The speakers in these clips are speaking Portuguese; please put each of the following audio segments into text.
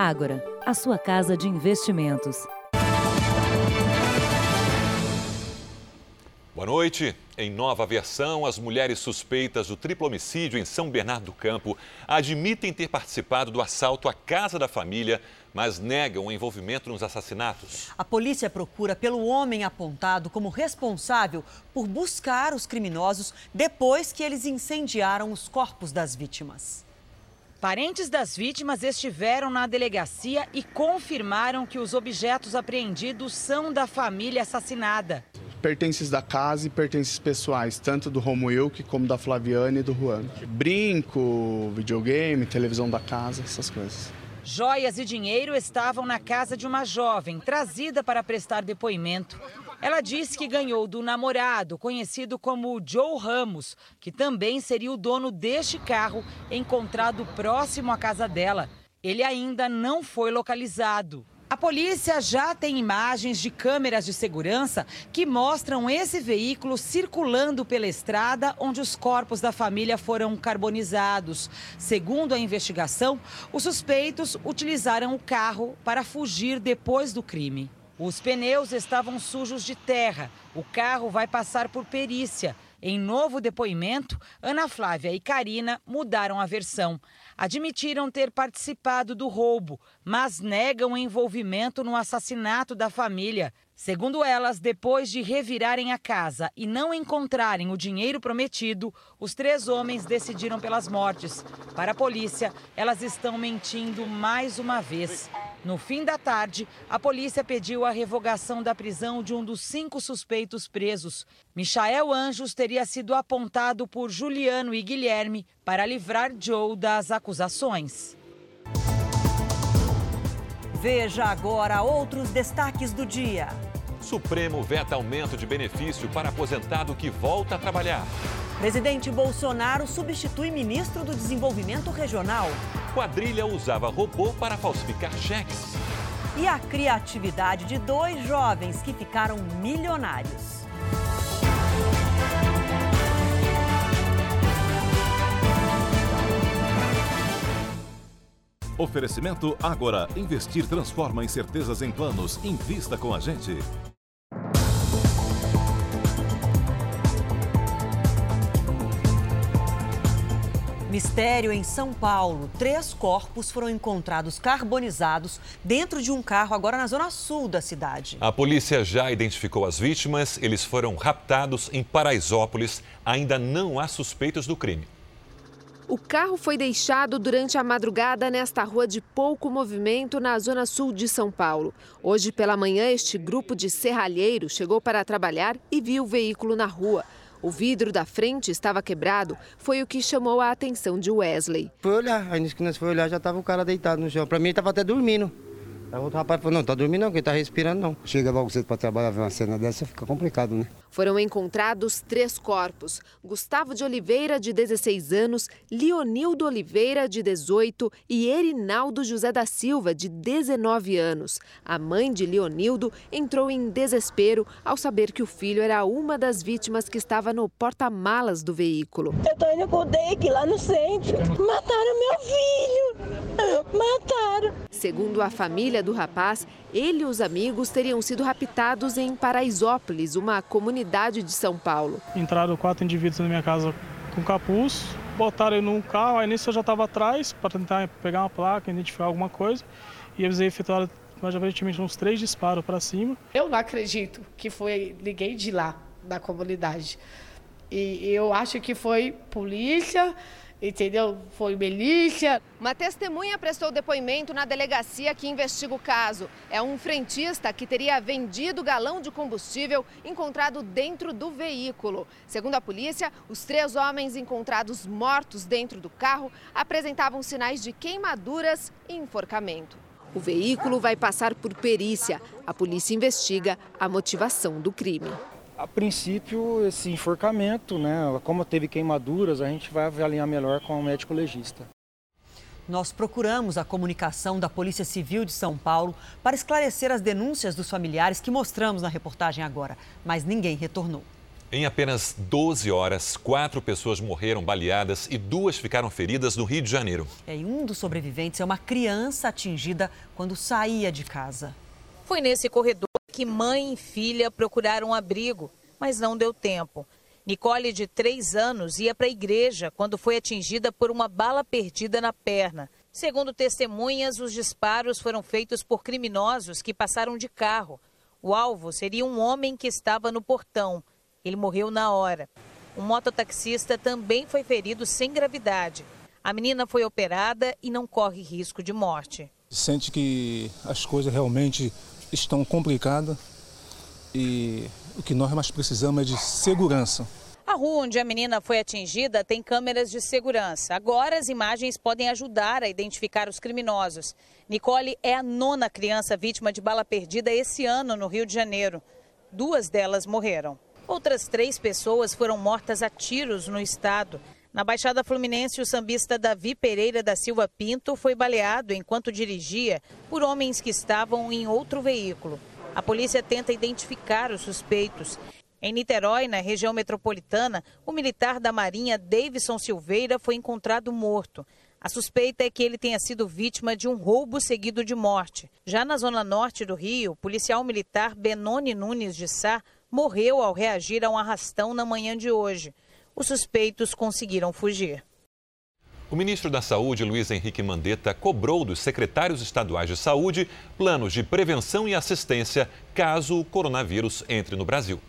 Ágora, a sua casa de investimentos. Boa noite. Em nova versão, as mulheres suspeitas do triplo homicídio em São Bernardo do Campo admitem ter participado do assalto à casa da família, mas negam o envolvimento nos assassinatos. A polícia procura pelo homem apontado como responsável por buscar os criminosos depois que eles incendiaram os corpos das vítimas. Parentes das vítimas estiveram na delegacia e confirmaram que os objetos apreendidos são da família assassinada pertences da casa e pertences pessoais, tanto do Romuilk como da Flaviane e do Juan. Brinco, videogame, televisão da casa, essas coisas. Joias e dinheiro estavam na casa de uma jovem, trazida para prestar depoimento. Ela disse que ganhou do namorado, conhecido como Joe Ramos, que também seria o dono deste carro, encontrado próximo à casa dela. Ele ainda não foi localizado. A polícia já tem imagens de câmeras de segurança que mostram esse veículo circulando pela estrada onde os corpos da família foram carbonizados. Segundo a investigação, os suspeitos utilizaram o carro para fugir depois do crime. Os pneus estavam sujos de terra. O carro vai passar por perícia. Em novo depoimento, Ana Flávia e Karina mudaram a versão admitiram ter participado do roubo, mas negam envolvimento no assassinato da família. Segundo elas, depois de revirarem a casa e não encontrarem o dinheiro prometido, os três homens decidiram pelas mortes. Para a polícia, elas estão mentindo mais uma vez. No fim da tarde, a polícia pediu a revogação da prisão de um dos cinco suspeitos presos. Michael Anjos teria sido apontado por Juliano e Guilherme para livrar Joe das acusações. Veja agora outros destaques do dia. Supremo veta aumento de benefício para aposentado que volta a trabalhar. Presidente Bolsonaro substitui ministro do Desenvolvimento Regional. Quadrilha usava robô para falsificar cheques. E a criatividade de dois jovens que ficaram milionários. Oferecimento Agora. Investir transforma incertezas em planos. Invista com a gente. Mistério em São Paulo. Três corpos foram encontrados carbonizados dentro de um carro, agora na zona sul da cidade. A polícia já identificou as vítimas. Eles foram raptados em Paraisópolis. Ainda não há suspeitos do crime. O carro foi deixado durante a madrugada nesta rua de pouco movimento na zona sul de São Paulo. Hoje pela manhã, este grupo de serralheiros chegou para trabalhar e viu o veículo na rua. O vidro da frente estava quebrado, foi o que chamou a atenção de Wesley. Foi olhar, aí que nós foi olhar já estava o cara deitado no chão. Para mim ele estava até dormindo. Aí o outro rapaz falou, não, tá dormindo não, quem tá respirando não. Chega logo cedo para trabalhar, ver uma cena dessa, fica complicado, né? Foram encontrados três corpos: Gustavo de Oliveira, de 16 anos, Leonildo Oliveira, de 18 e Erinaldo José da Silva, de 19 anos. A mãe de Leonildo entrou em desespero ao saber que o filho era uma das vítimas que estava no porta-malas do veículo. Eu tô indo com o DEIC lá no centro. Mataram meu filho! Mataram! Segundo a família do rapaz, ele e os amigos teriam sido raptados em Paraisópolis, uma comunidade de São Paulo. Entraram quatro indivíduos na minha casa com capuz, botaram ele num carro, aí nisso eu já estava atrás para tentar pegar uma placa, identificar alguma coisa, e eles efetuaram mais aparentemente uns três disparos para cima. Eu não acredito que foi ninguém de lá, da comunidade. E eu acho que foi polícia, entendeu? Foi milícia. Uma testemunha prestou depoimento na delegacia que investiga o caso. É um frentista que teria vendido galão de combustível encontrado dentro do veículo. Segundo a polícia, os três homens encontrados mortos dentro do carro apresentavam sinais de queimaduras e enforcamento. O veículo vai passar por perícia. A polícia investiga a motivação do crime. A princípio, esse enforcamento, né, como teve queimaduras, a gente vai avaliar melhor com o médico legista. Nós procuramos a comunicação da Polícia Civil de São Paulo para esclarecer as denúncias dos familiares que mostramos na reportagem agora, mas ninguém retornou. Em apenas 12 horas, quatro pessoas morreram baleadas e duas ficaram feridas no Rio de Janeiro. É, e um dos sobreviventes é uma criança atingida quando saía de casa. Foi nesse corredor que mãe e filha procuraram abrigo, mas não deu tempo. Nicole, de três anos, ia para a igreja quando foi atingida por uma bala perdida na perna. Segundo testemunhas, os disparos foram feitos por criminosos que passaram de carro. O alvo seria um homem que estava no portão. Ele morreu na hora. Um mototaxista também foi ferido sem gravidade. A menina foi operada e não corre risco de morte. Sente que as coisas realmente estão complicadas e o que nós mais precisamos é de segurança. A rua onde a menina foi atingida tem câmeras de segurança. Agora as imagens podem ajudar a identificar os criminosos. Nicole é a nona criança vítima de bala perdida esse ano no Rio de Janeiro. Duas delas morreram. Outras três pessoas foram mortas a tiros no estado. Na Baixada Fluminense, o sambista Davi Pereira da Silva Pinto foi baleado enquanto dirigia por homens que estavam em outro veículo. A polícia tenta identificar os suspeitos. Em Niterói, na região metropolitana, o militar da Marinha Davidson Silveira foi encontrado morto. A suspeita é que ele tenha sido vítima de um roubo seguido de morte. Já na zona norte do Rio, o policial militar Benoni Nunes de Sá morreu ao reagir a um arrastão na manhã de hoje. Os suspeitos conseguiram fugir. O ministro da Saúde, Luiz Henrique Mandetta, cobrou dos secretários estaduais de saúde planos de prevenção e assistência caso o coronavírus entre no Brasil.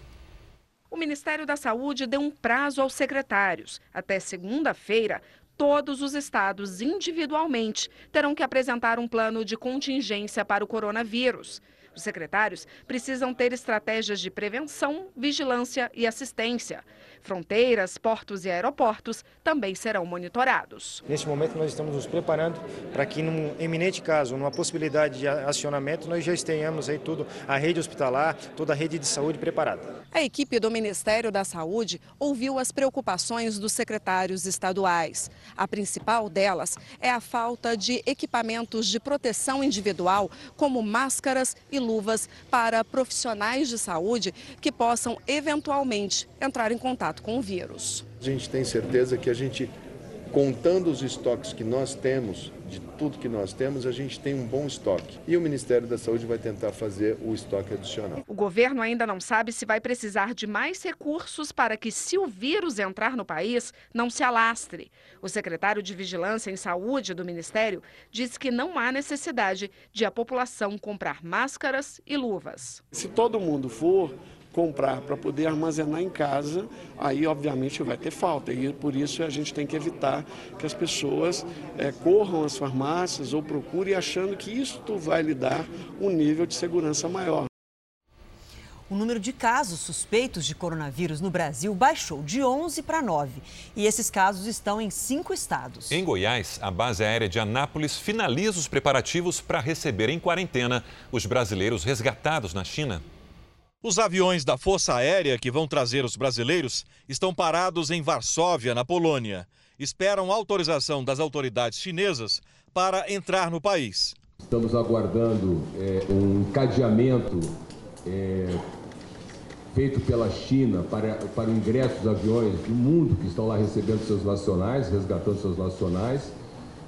O Ministério da Saúde deu um prazo aos secretários. Até segunda-feira, todos os estados, individualmente, terão que apresentar um plano de contingência para o coronavírus. Os secretários precisam ter estratégias de prevenção, vigilância e assistência. Fronteiras, portos e aeroportos também serão monitorados. Neste momento, nós estamos nos preparando para que, num eminente caso, numa possibilidade de acionamento, nós já tenhamos aí tudo, a rede hospitalar, toda a rede de saúde preparada. A equipe do Ministério da Saúde ouviu as preocupações dos secretários estaduais. A principal delas é a falta de equipamentos de proteção individual, como máscaras e luvas, para profissionais de saúde que possam eventualmente entrar em contato com o vírus. A gente tem certeza que a gente, contando os estoques que nós temos, de tudo que nós temos, a gente tem um bom estoque. E o Ministério da Saúde vai tentar fazer o estoque adicional. O governo ainda não sabe se vai precisar de mais recursos para que, se o vírus entrar no país, não se alastre. O secretário de Vigilância em Saúde do Ministério disse que não há necessidade de a população comprar máscaras e luvas. Se todo mundo for comprar para poder armazenar em casa, aí obviamente vai ter falta. E por isso a gente tem que evitar que as pessoas é, corram às farmácias ou procurem achando que isso vai lhe dar um nível de segurança maior. O número de casos suspeitos de coronavírus no Brasil baixou de 11 para 9. E esses casos estão em cinco estados. Em Goiás, a base aérea de Anápolis finaliza os preparativos para receber em quarentena os brasileiros resgatados na China. Os aviões da Força Aérea que vão trazer os brasileiros estão parados em Varsóvia, na Polônia. Esperam autorização das autoridades chinesas para entrar no país. Estamos aguardando é, um encadeamento é, feito pela China para, para o ingresso dos aviões do mundo que estão lá recebendo seus nacionais, resgatando seus nacionais.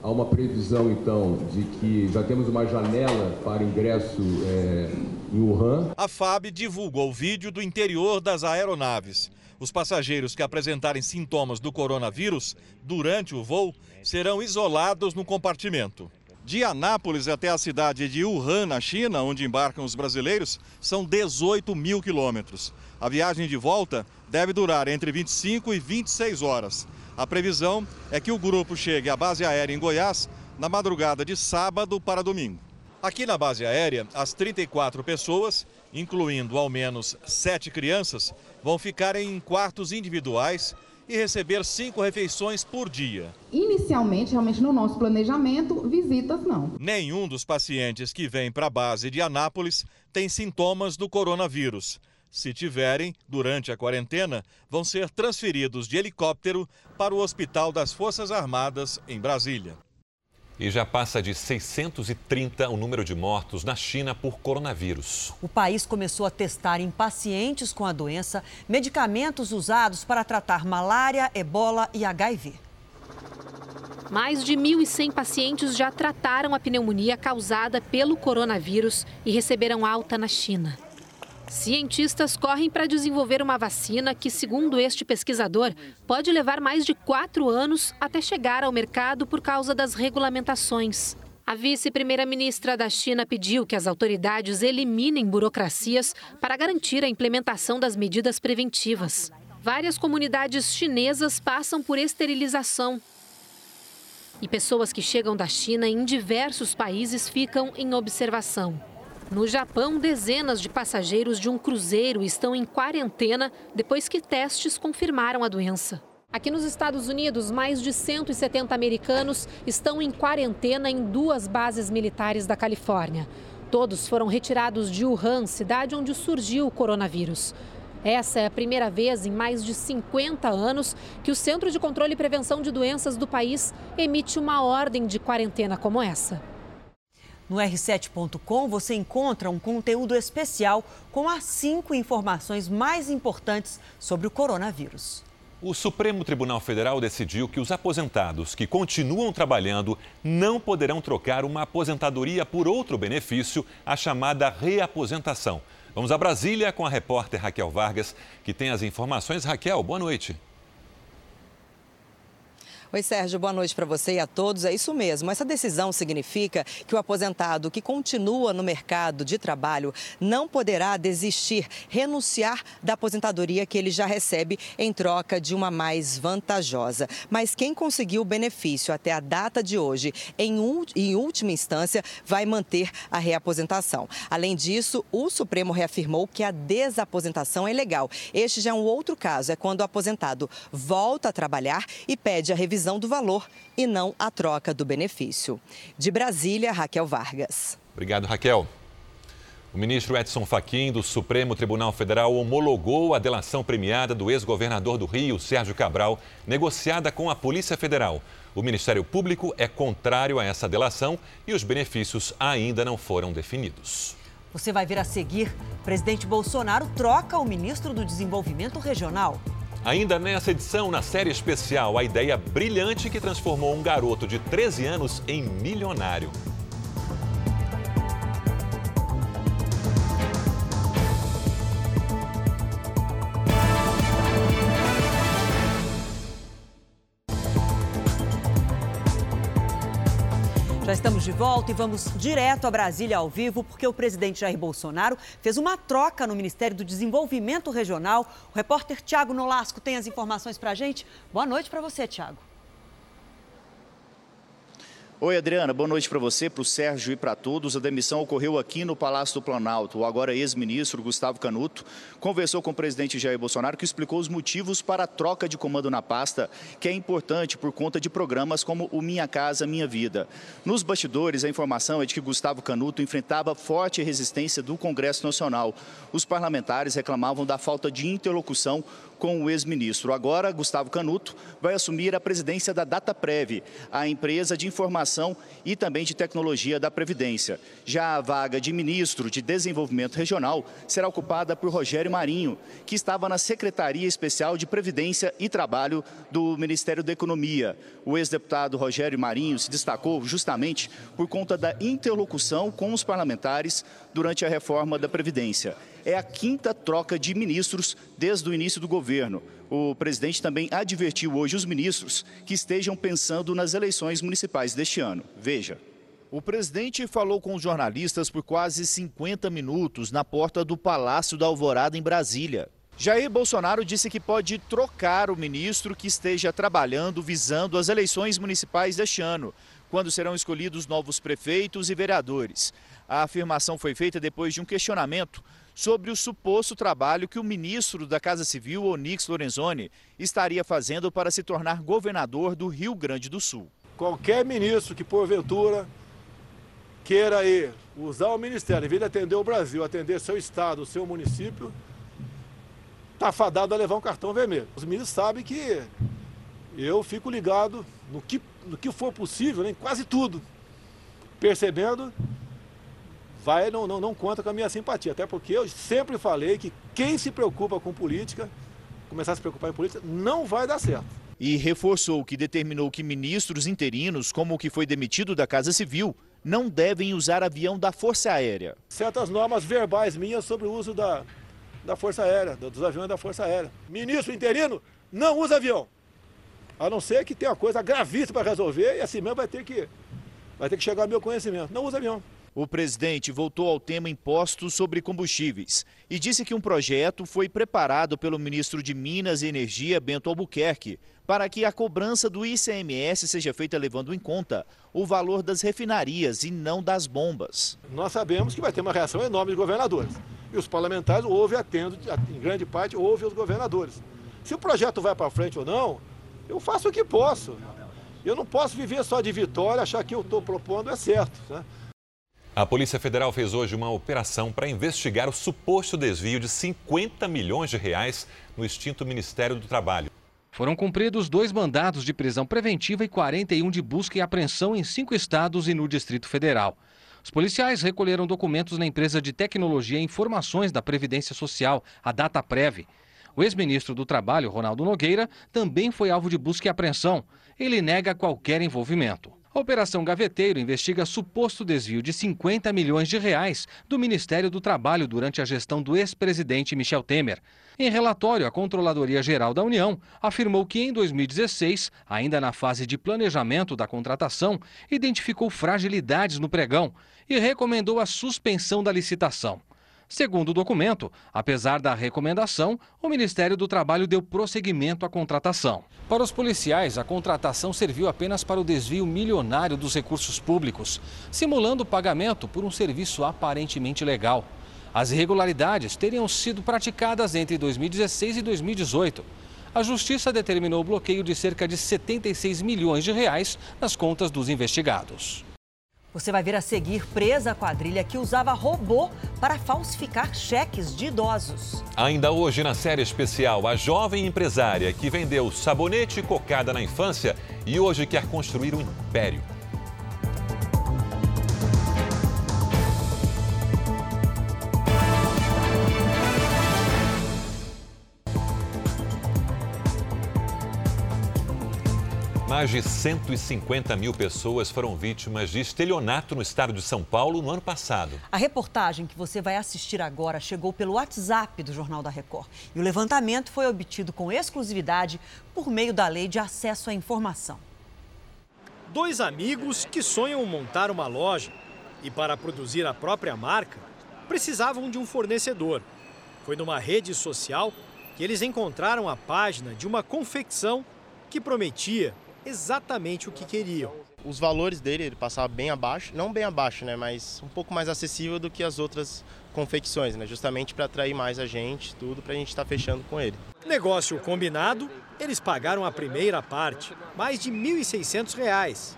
Há uma previsão, então, de que já temos uma janela para ingresso é, em Wuhan. A FAB divulgou o vídeo do interior das aeronaves. Os passageiros que apresentarem sintomas do coronavírus durante o voo serão isolados no compartimento. De Anápolis até a cidade de Wuhan, na China, onde embarcam os brasileiros, são 18 mil quilômetros. A viagem de volta deve durar entre 25 e 26 horas. A previsão é que o grupo chegue à base aérea em Goiás na madrugada de sábado para domingo. Aqui na base aérea, as 34 pessoas, incluindo ao menos sete crianças, vão ficar em quartos individuais e receber cinco refeições por dia. Inicialmente, realmente no nosso planejamento, visitas não. Nenhum dos pacientes que vêm para a base de Anápolis tem sintomas do coronavírus. Se tiverem, durante a quarentena, vão ser transferidos de helicóptero para o Hospital das Forças Armadas em Brasília. E já passa de 630 o número de mortos na China por coronavírus. O país começou a testar em pacientes com a doença medicamentos usados para tratar malária, ebola e HIV. Mais de 1.100 pacientes já trataram a pneumonia causada pelo coronavírus e receberam alta na China. Cientistas correm para desenvolver uma vacina que, segundo este pesquisador, pode levar mais de quatro anos até chegar ao mercado por causa das regulamentações. A vice-primeira-ministra da China pediu que as autoridades eliminem burocracias para garantir a implementação das medidas preventivas. Várias comunidades chinesas passam por esterilização. E pessoas que chegam da China em diversos países ficam em observação. No Japão, dezenas de passageiros de um cruzeiro estão em quarentena depois que testes confirmaram a doença. Aqui nos Estados Unidos, mais de 170 americanos estão em quarentena em duas bases militares da Califórnia. Todos foram retirados de Wuhan, cidade onde surgiu o coronavírus. Essa é a primeira vez em mais de 50 anos que o Centro de Controle e Prevenção de Doenças do país emite uma ordem de quarentena como essa. No r7.com você encontra um conteúdo especial com as cinco informações mais importantes sobre o coronavírus. O Supremo Tribunal Federal decidiu que os aposentados que continuam trabalhando não poderão trocar uma aposentadoria por outro benefício, a chamada reaposentação. Vamos a Brasília com a repórter Raquel Vargas, que tem as informações. Raquel, boa noite. Oi, Sérgio, boa noite para você e a todos. É isso mesmo. Essa decisão significa que o aposentado que continua no mercado de trabalho não poderá desistir, renunciar da aposentadoria que ele já recebe em troca de uma mais vantajosa. Mas quem conseguiu o benefício até a data de hoje, em, em última instância, vai manter a reaposentação. Além disso, o Supremo reafirmou que a desaposentação é legal. Este já é um outro caso, é quando o aposentado volta a trabalhar e pede a revisão revisão do valor e não a troca do benefício. De Brasília, Raquel Vargas. Obrigado, Raquel. O ministro Edson Fachin, do Supremo Tribunal Federal, homologou a delação premiada do ex-governador do Rio, Sérgio Cabral, negociada com a Polícia Federal. O Ministério Público é contrário a essa delação e os benefícios ainda não foram definidos. Você vai ver a seguir: presidente Bolsonaro troca o ministro do Desenvolvimento Regional. Ainda nessa edição, na série especial, a ideia brilhante que transformou um garoto de 13 anos em milionário. Estamos de volta e vamos direto a Brasília ao vivo, porque o presidente Jair Bolsonaro fez uma troca no Ministério do Desenvolvimento Regional. O repórter Tiago Nolasco tem as informações para a gente. Boa noite para você, Tiago. Oi, Adriana, boa noite para você, para o Sérgio e para todos. A demissão ocorreu aqui no Palácio do Planalto. O agora ex-ministro Gustavo Canuto conversou com o presidente Jair Bolsonaro, que explicou os motivos para a troca de comando na pasta, que é importante por conta de programas como o Minha Casa Minha Vida. Nos bastidores, a informação é de que Gustavo Canuto enfrentava forte resistência do Congresso Nacional. Os parlamentares reclamavam da falta de interlocução com o ex-ministro. Agora, Gustavo Canuto vai assumir a presidência da DataPrev, a empresa de informação e também de tecnologia da Previdência. Já a vaga de ministro de Desenvolvimento Regional será ocupada por Rogério Marinho, que estava na Secretaria Especial de Previdência e Trabalho do Ministério da Economia. O ex-deputado Rogério Marinho se destacou justamente por conta da interlocução com os parlamentares durante a reforma da Previdência é a quinta troca de ministros desde o início do governo. O presidente também advertiu hoje os ministros que estejam pensando nas eleições municipais deste ano. Veja. O presidente falou com os jornalistas por quase 50 minutos na porta do Palácio da Alvorada, em Brasília. Jair Bolsonaro disse que pode trocar o ministro que esteja trabalhando visando as eleições municipais deste ano, quando serão escolhidos novos prefeitos e vereadores. A afirmação foi feita depois de um questionamento sobre o suposto trabalho que o ministro da Casa Civil, Onix Lorenzoni, estaria fazendo para se tornar governador do Rio Grande do Sul. Qualquer ministro que, porventura, queira usar o ministério, em vez de atender o Brasil, atender seu estado, seu município, está fadado a levar um cartão vermelho. Os ministros sabem que eu fico ligado no que no que for possível, em quase tudo. Percebendo, vai não, não, não conta com a minha simpatia. Até porque eu sempre falei que quem se preocupa com política, começar a se preocupar em política, não vai dar certo. E reforçou que determinou que ministros interinos, como o que foi demitido da Casa Civil, não devem usar avião da Força Aérea. Certas normas verbais minhas sobre o uso da, da Força Aérea, dos aviões da Força Aérea. Ministro interino não usa avião. A não ser que tenha uma coisa gravíssima para resolver e assim mesmo vai ter que, vai ter que chegar ao meu conhecimento. Não usa avião. O presidente voltou ao tema impostos sobre combustíveis e disse que um projeto foi preparado pelo ministro de Minas e Energia, Bento Albuquerque, para que a cobrança do ICMS seja feita levando em conta o valor das refinarias e não das bombas. Nós sabemos que vai ter uma reação enorme de governadores. E os parlamentares ouvem atendo, em grande parte, ouvem os governadores. Se o projeto vai para frente ou não, eu faço o que posso. Eu não posso viver só de vitória, achar que eu estou propondo é certo. Né? A Polícia Federal fez hoje uma operação para investigar o suposto desvio de 50 milhões de reais no extinto Ministério do Trabalho. Foram cumpridos dois mandados de prisão preventiva e 41 de busca e apreensão em cinco estados e no Distrito Federal. Os policiais recolheram documentos na empresa de tecnologia e informações da Previdência Social, a DataPrev. O ex-ministro do Trabalho, Ronaldo Nogueira, também foi alvo de busca e apreensão. Ele nega qualquer envolvimento. A Operação Gaveteiro investiga suposto desvio de 50 milhões de reais do Ministério do Trabalho durante a gestão do ex-presidente Michel Temer. Em relatório, a Controladoria Geral da União afirmou que em 2016, ainda na fase de planejamento da contratação, identificou fragilidades no pregão e recomendou a suspensão da licitação. Segundo o documento, apesar da recomendação, o Ministério do Trabalho deu prosseguimento à contratação. Para os policiais, a contratação serviu apenas para o desvio milionário dos recursos públicos, simulando o pagamento por um serviço aparentemente legal. As irregularidades teriam sido praticadas entre 2016 e 2018. A Justiça determinou o bloqueio de cerca de 76 milhões de reais nas contas dos investigados. Você vai ver a seguir presa a quadrilha que usava robô para falsificar cheques de idosos. Ainda hoje, na série especial, a jovem empresária que vendeu sabonete e cocada na infância e hoje quer construir um império. Mais de 150 mil pessoas foram vítimas de estelionato no estado de São Paulo no ano passado. A reportagem que você vai assistir agora chegou pelo WhatsApp do Jornal da Record. E o levantamento foi obtido com exclusividade por meio da Lei de Acesso à Informação. Dois amigos que sonham montar uma loja e, para produzir a própria marca, precisavam de um fornecedor. Foi numa rede social que eles encontraram a página de uma confecção que prometia exatamente o que queriam. Os valores dele, ele passava bem abaixo, não bem abaixo, né, mas um pouco mais acessível do que as outras confecções, né, justamente para atrair mais a gente, tudo para a gente estar tá fechando com ele. Negócio combinado, eles pagaram a primeira parte, mais de R$ 1.600.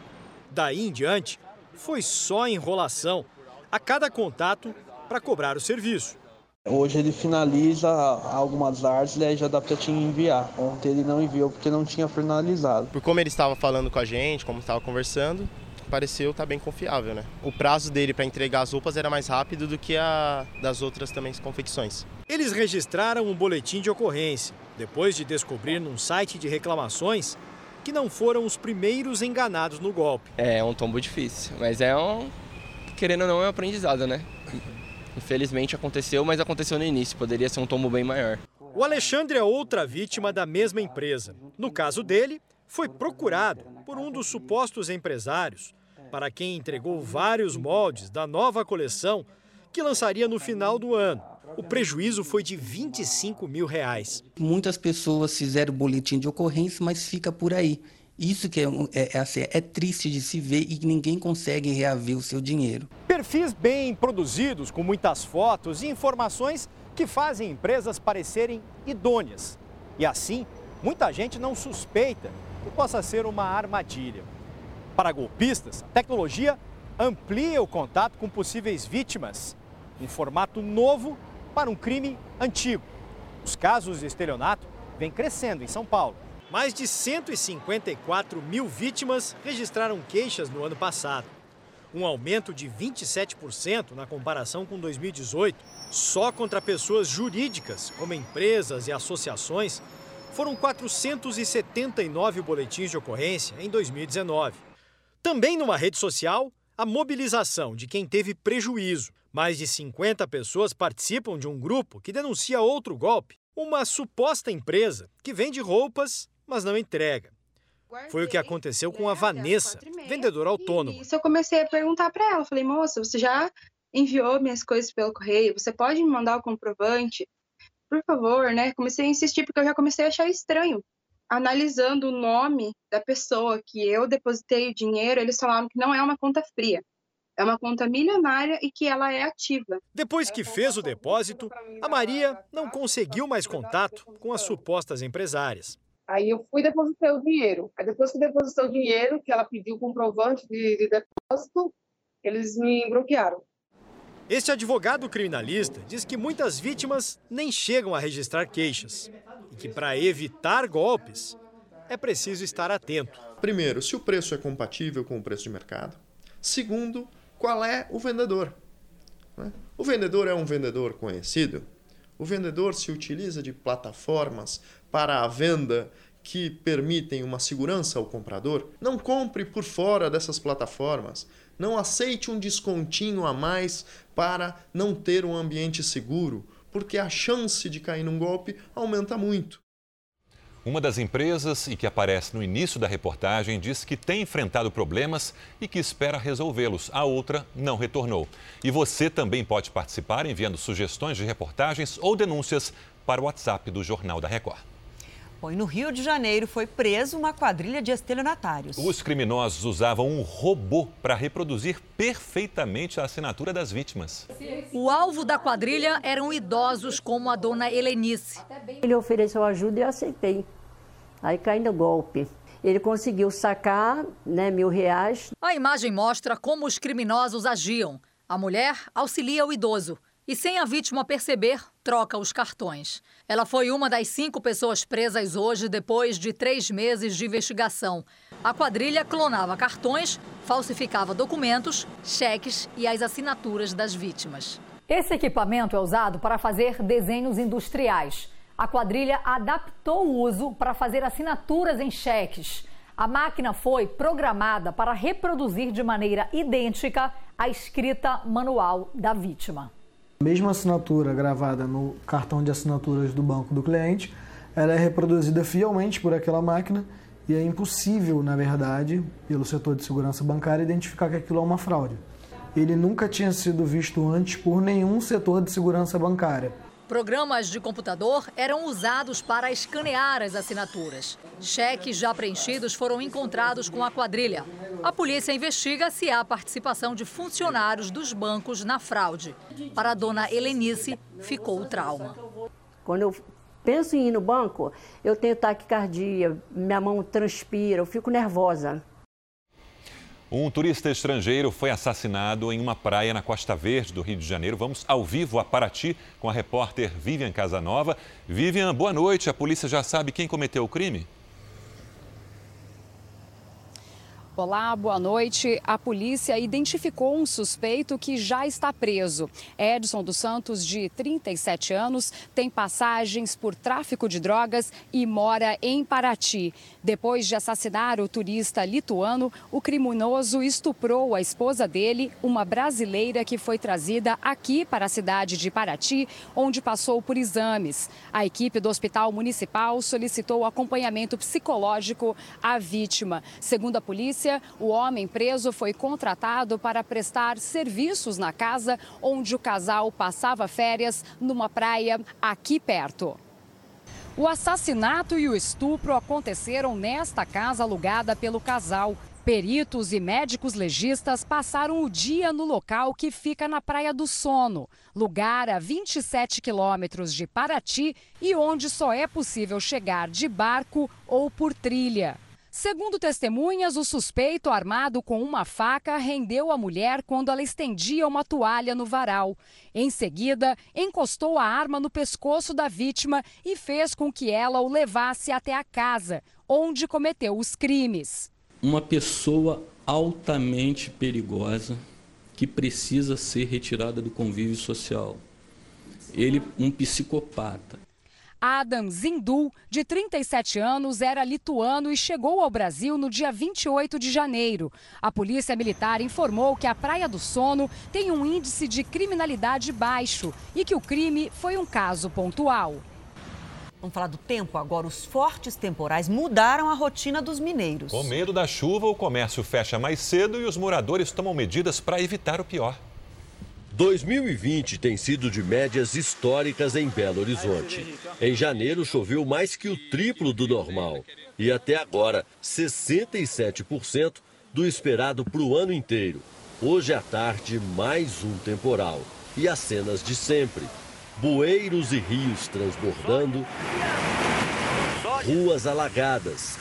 Daí em diante, foi só enrolação a cada contato para cobrar o serviço. Hoje ele finaliza algumas artes e aí já dá para te enviar. Ontem ele não enviou porque não tinha finalizado. Por como ele estava falando com a gente, como estava conversando, pareceu estar tá bem confiável, né? O prazo dele para entregar as roupas era mais rápido do que a das outras também confecções. Eles registraram um boletim de ocorrência depois de descobrir num site de reclamações que não foram os primeiros enganados no golpe. É um tombo difícil, mas é um querendo ou não é um aprendizado, né? Infelizmente aconteceu, mas aconteceu no início, poderia ser um tombo bem maior. O Alexandre é outra vítima da mesma empresa. No caso dele, foi procurado por um dos supostos empresários, para quem entregou vários moldes da nova coleção que lançaria no final do ano. O prejuízo foi de 25 mil reais. Muitas pessoas fizeram boletim de ocorrência, mas fica por aí. Isso que é, é, é, assim, é triste de se ver e ninguém consegue reaver o seu dinheiro. Perfis bem produzidos, com muitas fotos e informações que fazem empresas parecerem idôneas. E assim, muita gente não suspeita que possa ser uma armadilha. Para golpistas, a tecnologia amplia o contato com possíveis vítimas, um formato novo para um crime antigo. Os casos de estelionato vêm crescendo em São Paulo. Mais de 154 mil vítimas registraram queixas no ano passado. Um aumento de 27% na comparação com 2018. Só contra pessoas jurídicas, como empresas e associações, foram 479 boletins de ocorrência em 2019. Também numa rede social, a mobilização de quem teve prejuízo. Mais de 50 pessoas participam de um grupo que denuncia outro golpe, uma suposta empresa que vende roupas, mas não entrega. Foi o que aconteceu com a Vanessa, vendedora autônoma. Isso eu comecei a perguntar para ela, falei: "Moça, você já enviou minhas coisas pelo correio? Você pode me mandar o comprovante?" Por favor, né? Comecei a insistir porque eu já comecei a achar estranho analisando o nome da pessoa que eu depositei o dinheiro, eles falaram que não é uma conta fria. É uma conta milionária e que ela é ativa. Depois que fez o depósito, a Maria não conseguiu mais contato com as supostas empresárias. Aí eu fui depositar o dinheiro. Aí depois que depositou o dinheiro, que ela pediu comprovante de, de depósito, eles me bloquearam. Este advogado criminalista diz que muitas vítimas nem chegam a registrar queixas e que para evitar golpes é preciso estar atento. Primeiro, se o preço é compatível com o preço de mercado. Segundo, qual é o vendedor. Né? O vendedor é um vendedor conhecido? O vendedor se utiliza de plataformas para a venda que permitem uma segurança ao comprador? Não compre por fora dessas plataformas. Não aceite um descontinho a mais para não ter um ambiente seguro, porque a chance de cair num golpe aumenta muito. Uma das empresas e que aparece no início da reportagem diz que tem enfrentado problemas e que espera resolvê-los. A outra não retornou. E você também pode participar enviando sugestões de reportagens ou denúncias para o WhatsApp do Jornal da Record. Bom, e no Rio de Janeiro foi preso uma quadrilha de estelionatários. Os criminosos usavam um robô para reproduzir perfeitamente a assinatura das vítimas. O alvo da quadrilha eram idosos como a dona Helenice. Ele ofereceu ajuda e eu aceitei. Aí caí no golpe. Ele conseguiu sacar né, mil reais. A imagem mostra como os criminosos agiam. A mulher auxilia o idoso e, sem a vítima perceber, troca os cartões. Ela foi uma das cinco pessoas presas hoje depois de três meses de investigação. A quadrilha clonava cartões, falsificava documentos, cheques e as assinaturas das vítimas. Esse equipamento é usado para fazer desenhos industriais. A quadrilha adaptou o uso para fazer assinaturas em cheques. A máquina foi programada para reproduzir de maneira idêntica a escrita manual da vítima. Mesma assinatura gravada no cartão de assinaturas do banco do cliente, ela é reproduzida fielmente por aquela máquina e é impossível, na verdade, pelo setor de segurança bancária, identificar que aquilo é uma fraude. Ele nunca tinha sido visto antes por nenhum setor de segurança bancária. Programas de computador eram usados para escanear as assinaturas. Cheques já preenchidos foram encontrados com a quadrilha. A polícia investiga se há participação de funcionários dos bancos na fraude. Para a dona Helenice, ficou o trauma. Quando eu penso em ir no banco, eu tenho taquicardia, minha mão transpira, eu fico nervosa. Um turista estrangeiro foi assassinado em uma praia na Costa Verde do Rio de Janeiro. Vamos ao vivo a Paraty com a repórter Vivian Casanova. Vivian, boa noite. A polícia já sabe quem cometeu o crime? Olá, boa noite. A polícia identificou um suspeito que já está preso. Edson dos Santos, de 37 anos, tem passagens por tráfico de drogas e mora em Paraty. Depois de assassinar o turista lituano, o criminoso estuprou a esposa dele, uma brasileira que foi trazida aqui para a cidade de Paraty, onde passou por exames. A equipe do Hospital Municipal solicitou acompanhamento psicológico à vítima. Segundo a polícia, o homem preso foi contratado para prestar serviços na casa onde o casal passava férias numa praia aqui perto. O assassinato e o estupro aconteceram nesta casa alugada pelo casal. Peritos e médicos legistas passaram o dia no local que fica na Praia do Sono, lugar a 27 quilômetros de Paraty e onde só é possível chegar de barco ou por trilha. Segundo testemunhas, o suspeito, armado com uma faca, rendeu a mulher quando ela estendia uma toalha no varal. Em seguida, encostou a arma no pescoço da vítima e fez com que ela o levasse até a casa, onde cometeu os crimes. Uma pessoa altamente perigosa que precisa ser retirada do convívio social. Ele, um psicopata. Adam Zindul, de 37 anos, era lituano e chegou ao Brasil no dia 28 de janeiro. A Polícia Militar informou que a Praia do Sono tem um índice de criminalidade baixo e que o crime foi um caso pontual. Vamos falar do tempo agora. Os fortes temporais mudaram a rotina dos mineiros. Com medo da chuva, o comércio fecha mais cedo e os moradores tomam medidas para evitar o pior. 2020 tem sido de médias históricas em Belo Horizonte. Em janeiro choveu mais que o triplo do normal e até agora 67% do esperado para o ano inteiro. Hoje à tarde, mais um temporal e as cenas de sempre bueiros e rios transbordando, ruas alagadas.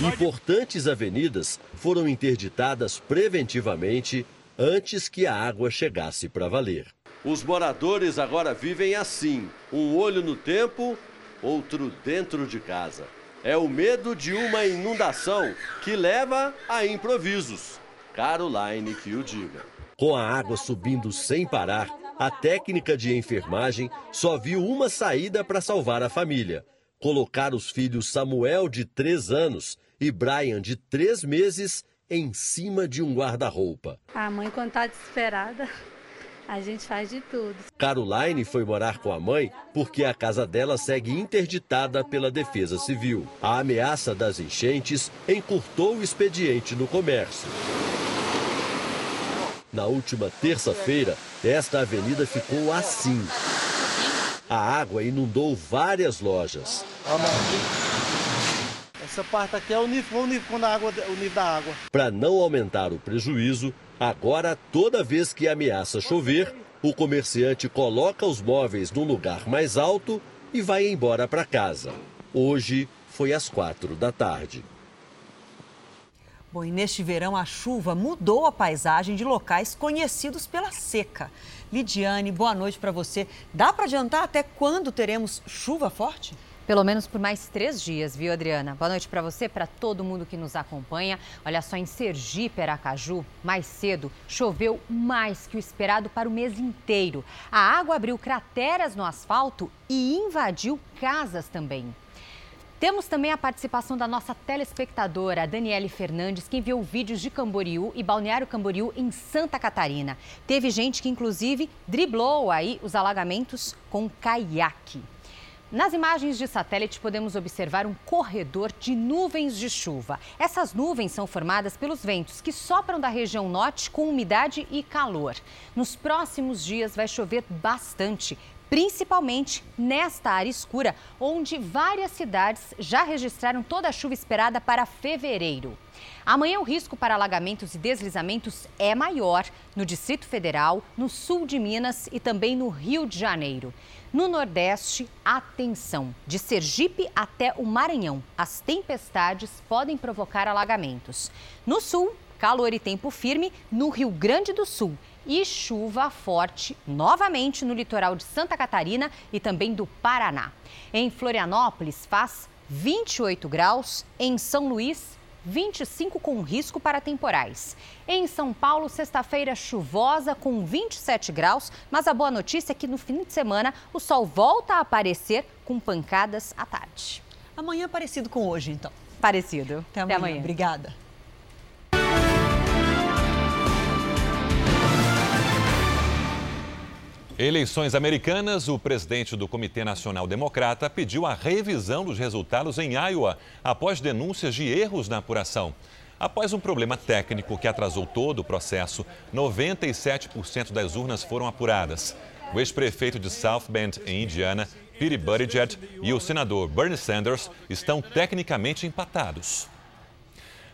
Importantes avenidas foram interditadas preventivamente antes que a água chegasse para valer. Os moradores agora vivem assim: um olho no tempo, outro dentro de casa. É o medo de uma inundação que leva a improvisos. Caroline que o diga. Com a água subindo sem parar, a técnica de enfermagem só viu uma saída para salvar a família: colocar os filhos Samuel, de 3 anos, e Brian, de 3 meses, em cima de um guarda-roupa. A mãe, quando está desesperada, a gente faz de tudo. Caroline foi morar com a mãe porque a casa dela segue interditada pela Defesa Civil. A ameaça das enchentes encurtou o expediente no comércio. Na última terça-feira, esta avenida ficou assim. A água inundou várias lojas. Essa parte aqui é o nível, o nível, quando a água, o nível da água. Para não aumentar o prejuízo, agora toda vez que ameaça chover, o comerciante coloca os móveis no lugar mais alto e vai embora para casa. Hoje foi às quatro da tarde. Bom, e neste verão a chuva mudou a paisagem de locais conhecidos pela seca. Lidiane, boa noite para você. Dá para adiantar até quando teremos chuva forte? Pelo menos por mais três dias, viu, Adriana? Boa noite para você, para todo mundo que nos acompanha. Olha só, em Sergipe, Aracaju, mais cedo, choveu mais que o esperado para o mês inteiro. A água abriu crateras no asfalto e invadiu casas também. Temos também a participação da nossa telespectadora, Daniele Fernandes, que enviou vídeos de Camboriú e Balneário Camboriú em Santa Catarina. Teve gente que, inclusive, driblou aí os alagamentos com caiaque. Nas imagens de satélite, podemos observar um corredor de nuvens de chuva. Essas nuvens são formadas pelos ventos que sopram da região norte com umidade e calor. Nos próximos dias vai chover bastante, principalmente nesta área escura, onde várias cidades já registraram toda a chuva esperada para fevereiro. Amanhã o risco para alagamentos e deslizamentos é maior no Distrito Federal, no sul de Minas e também no Rio de Janeiro. No Nordeste, atenção! De Sergipe até o Maranhão, as tempestades podem provocar alagamentos. No Sul, calor e tempo firme no Rio Grande do Sul e chuva forte novamente no litoral de Santa Catarina e também do Paraná. Em Florianópolis faz 28 graus, em São Luís 25 com risco para temporais. Em São Paulo, sexta-feira chuvosa com 27 graus, mas a boa notícia é que no fim de semana o sol volta a aparecer com pancadas à tarde. Amanhã é parecido com hoje, então. Parecido. Até amanhã. Até amanhã. Obrigada. Eleições americanas, o presidente do Comitê Nacional Democrata pediu a revisão dos resultados em Iowa após denúncias de erros na apuração. Após um problema técnico que atrasou todo o processo, 97% das urnas foram apuradas. O ex-prefeito de South Bend, em Indiana, Pete Buttigieg, e o senador Bernie Sanders estão tecnicamente empatados.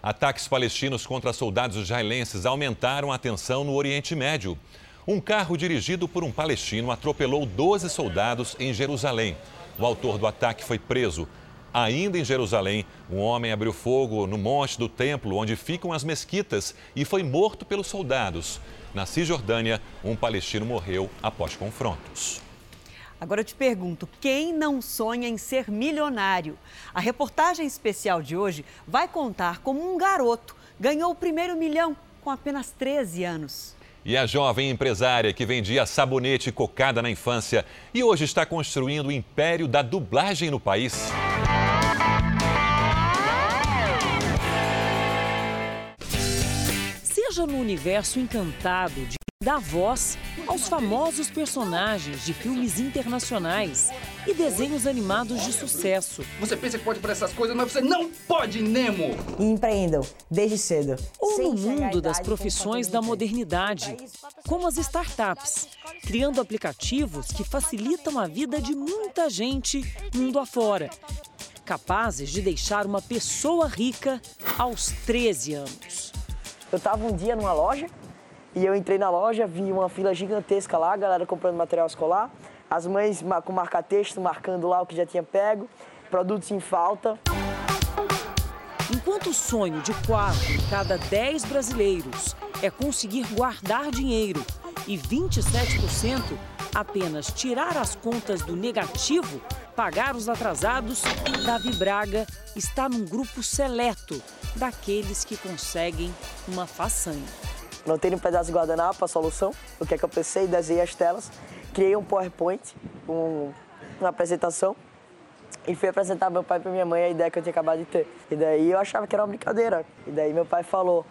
Ataques palestinos contra soldados israelenses aumentaram a tensão no Oriente Médio. Um carro dirigido por um palestino atropelou 12 soldados em Jerusalém. O autor do ataque foi preso. Ainda em Jerusalém, um homem abriu fogo no monte do templo onde ficam as mesquitas e foi morto pelos soldados. Na Cisjordânia, um palestino morreu após confrontos. Agora eu te pergunto, quem não sonha em ser milionário? A reportagem especial de hoje vai contar como um garoto ganhou o primeiro milhão com apenas 13 anos. E a jovem empresária que vendia sabonete cocada na infância e hoje está construindo o império da dublagem no país. Seja no universo encantado de dar voz aos famosos personagens de filmes internacionais e desenhos animados de sucesso. Você pensa que pode para essas coisas, mas você não pode, Nemo! empreendam desde cedo. Ou no mundo das profissões da modernidade, como as startups, criando aplicativos que facilitam a vida de muita gente mundo afora, capazes de deixar uma pessoa rica aos 13 anos. Eu estava um dia numa loja e eu entrei na loja, vi uma fila gigantesca lá, a galera comprando material escolar, as mães com marca-texto marcando lá o que já tinha pego, produtos em falta. Enquanto o sonho de 4 em cada 10 brasileiros é conseguir guardar dinheiro e 27% apenas tirar as contas do negativo, pagar os atrasados, Davi Braga está num grupo seleto daqueles que conseguem uma façanha. Notei um pedaço de guardanapo a solução, o que é que eu pensei, desenhei as telas, criei um PowerPoint, um, uma apresentação e fui apresentar meu pai para minha mãe a ideia que eu tinha acabado de ter. E daí eu achava que era uma brincadeira. E daí meu pai falou: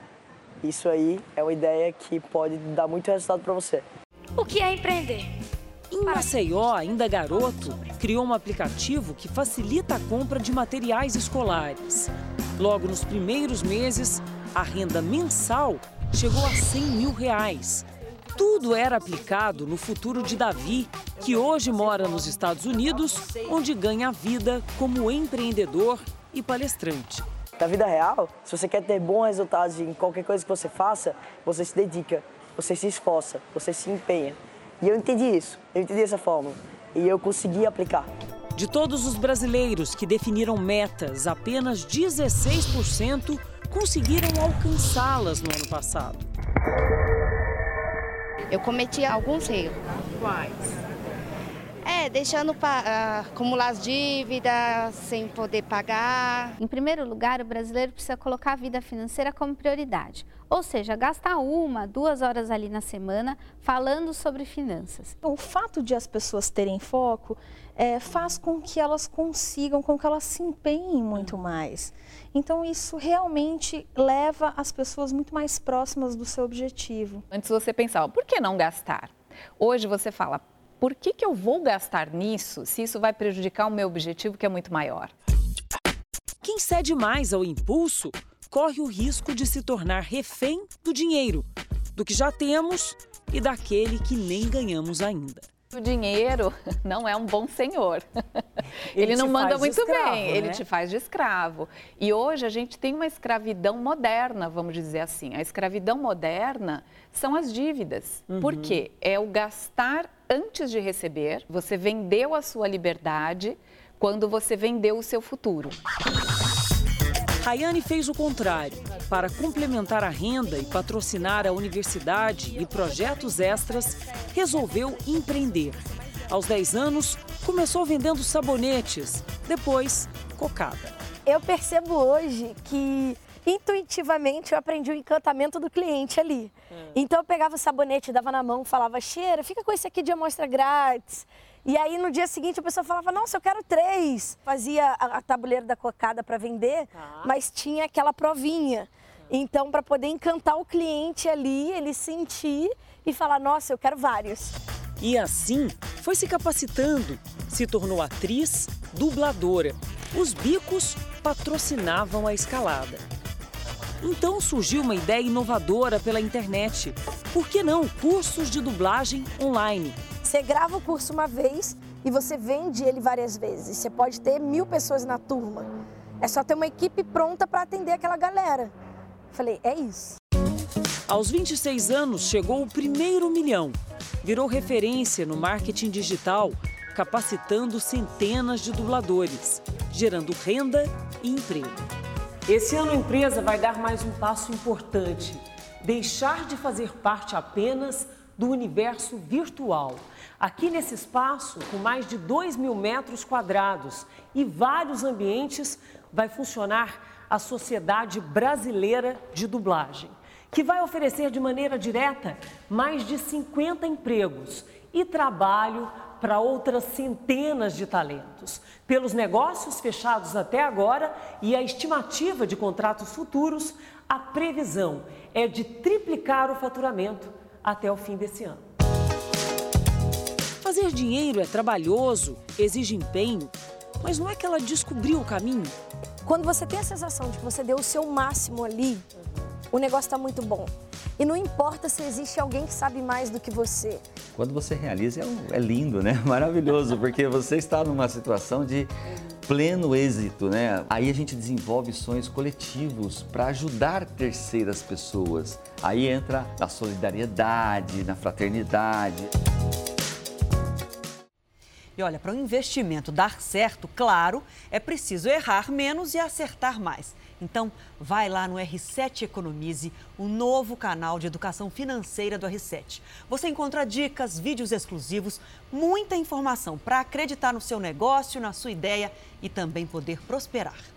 Isso aí é uma ideia que pode dar muito resultado para você. O que é empreender? Em Maceió, ainda garoto, criou um aplicativo que facilita a compra de materiais escolares. Logo nos primeiros meses, a renda mensal chegou a 100 mil reais. Tudo era aplicado no futuro de Davi, que hoje mora nos Estados Unidos, onde ganha vida como empreendedor e palestrante. Na vida real, se você quer ter bons resultados em qualquer coisa que você faça, você se dedica, você se esforça, você se empenha. E eu entendi isso, eu entendi essa fórmula e eu consegui aplicar. De todos os brasileiros que definiram metas, apenas 16% conseguiram alcançá-las no ano passado. Eu cometi alguns erros. Quais? É, deixando para acumular as dívidas sem poder pagar. Em primeiro lugar, o brasileiro precisa colocar a vida financeira como prioridade. Ou seja, gastar uma, duas horas ali na semana falando sobre finanças. O fato de as pessoas terem foco é, faz com que elas consigam, com que elas se empenhem muito mais. Então, isso realmente leva as pessoas muito mais próximas do seu objetivo. Antes você pensava, por que não gastar? Hoje você fala, por que, que eu vou gastar nisso se isso vai prejudicar o meu objetivo que é muito maior? Quem cede mais ao impulso corre o risco de se tornar refém do dinheiro, do que já temos e daquele que nem ganhamos ainda. O dinheiro não é um bom senhor. Ele, ele não manda muito escravo, bem, né? ele te faz de escravo. E hoje a gente tem uma escravidão moderna, vamos dizer assim. A escravidão moderna são as dívidas. Uhum. Por quê? É o gastar antes de receber. Você vendeu a sua liberdade quando você vendeu o seu futuro. Rayane fez o contrário. Para complementar a renda e patrocinar a universidade e projetos extras, resolveu empreender. Aos 10 anos, começou vendendo sabonetes, depois cocada. Eu percebo hoje que intuitivamente eu aprendi o encantamento do cliente ali. Hum. Então eu pegava o sabonete, dava na mão, falava, cheira, fica com esse aqui de amostra grátis. E aí no dia seguinte a pessoa falava, nossa, eu quero três. Fazia a, a tabuleira da cocada para vender, tá. mas tinha aquela provinha. Então, para poder encantar o cliente ali, ele sentir e falar, nossa, eu quero vários. E assim, foi se capacitando, se tornou atriz, dubladora. Os bicos patrocinavam a escalada. Então surgiu uma ideia inovadora pela internet. Por que não cursos de dublagem online? Você grava o curso uma vez e você vende ele várias vezes. Você pode ter mil pessoas na turma. É só ter uma equipe pronta para atender aquela galera. Falei, é isso. Aos 26 anos, chegou o primeiro milhão. Virou referência no marketing digital, capacitando centenas de dubladores, gerando renda e emprego. Esse ano a empresa vai dar mais um passo importante: deixar de fazer parte apenas do universo virtual. Aqui nesse espaço, com mais de 2 mil metros quadrados e vários ambientes, vai funcionar a Sociedade Brasileira de Dublagem, que vai oferecer de maneira direta mais de 50 empregos e trabalho para outras centenas de talentos. Pelos negócios fechados até agora e a estimativa de contratos futuros, a previsão é de triplicar o faturamento até o fim desse ano. Fazer dinheiro é trabalhoso, exige empenho, mas não é que ela descobriu o caminho? Quando você tem a sensação de que você deu o seu máximo ali, o negócio está muito bom. E não importa se existe alguém que sabe mais do que você. Quando você realiza, é, é lindo, né? Maravilhoso, porque você está numa situação de pleno êxito, né? Aí a gente desenvolve sonhos coletivos para ajudar terceiras pessoas. Aí entra na solidariedade, na fraternidade. E olha, para um investimento dar certo, claro, é preciso errar menos e acertar mais. Então, vai lá no R7 Economize, o novo canal de educação financeira do R7. Você encontra dicas, vídeos exclusivos, muita informação para acreditar no seu negócio, na sua ideia e também poder prosperar.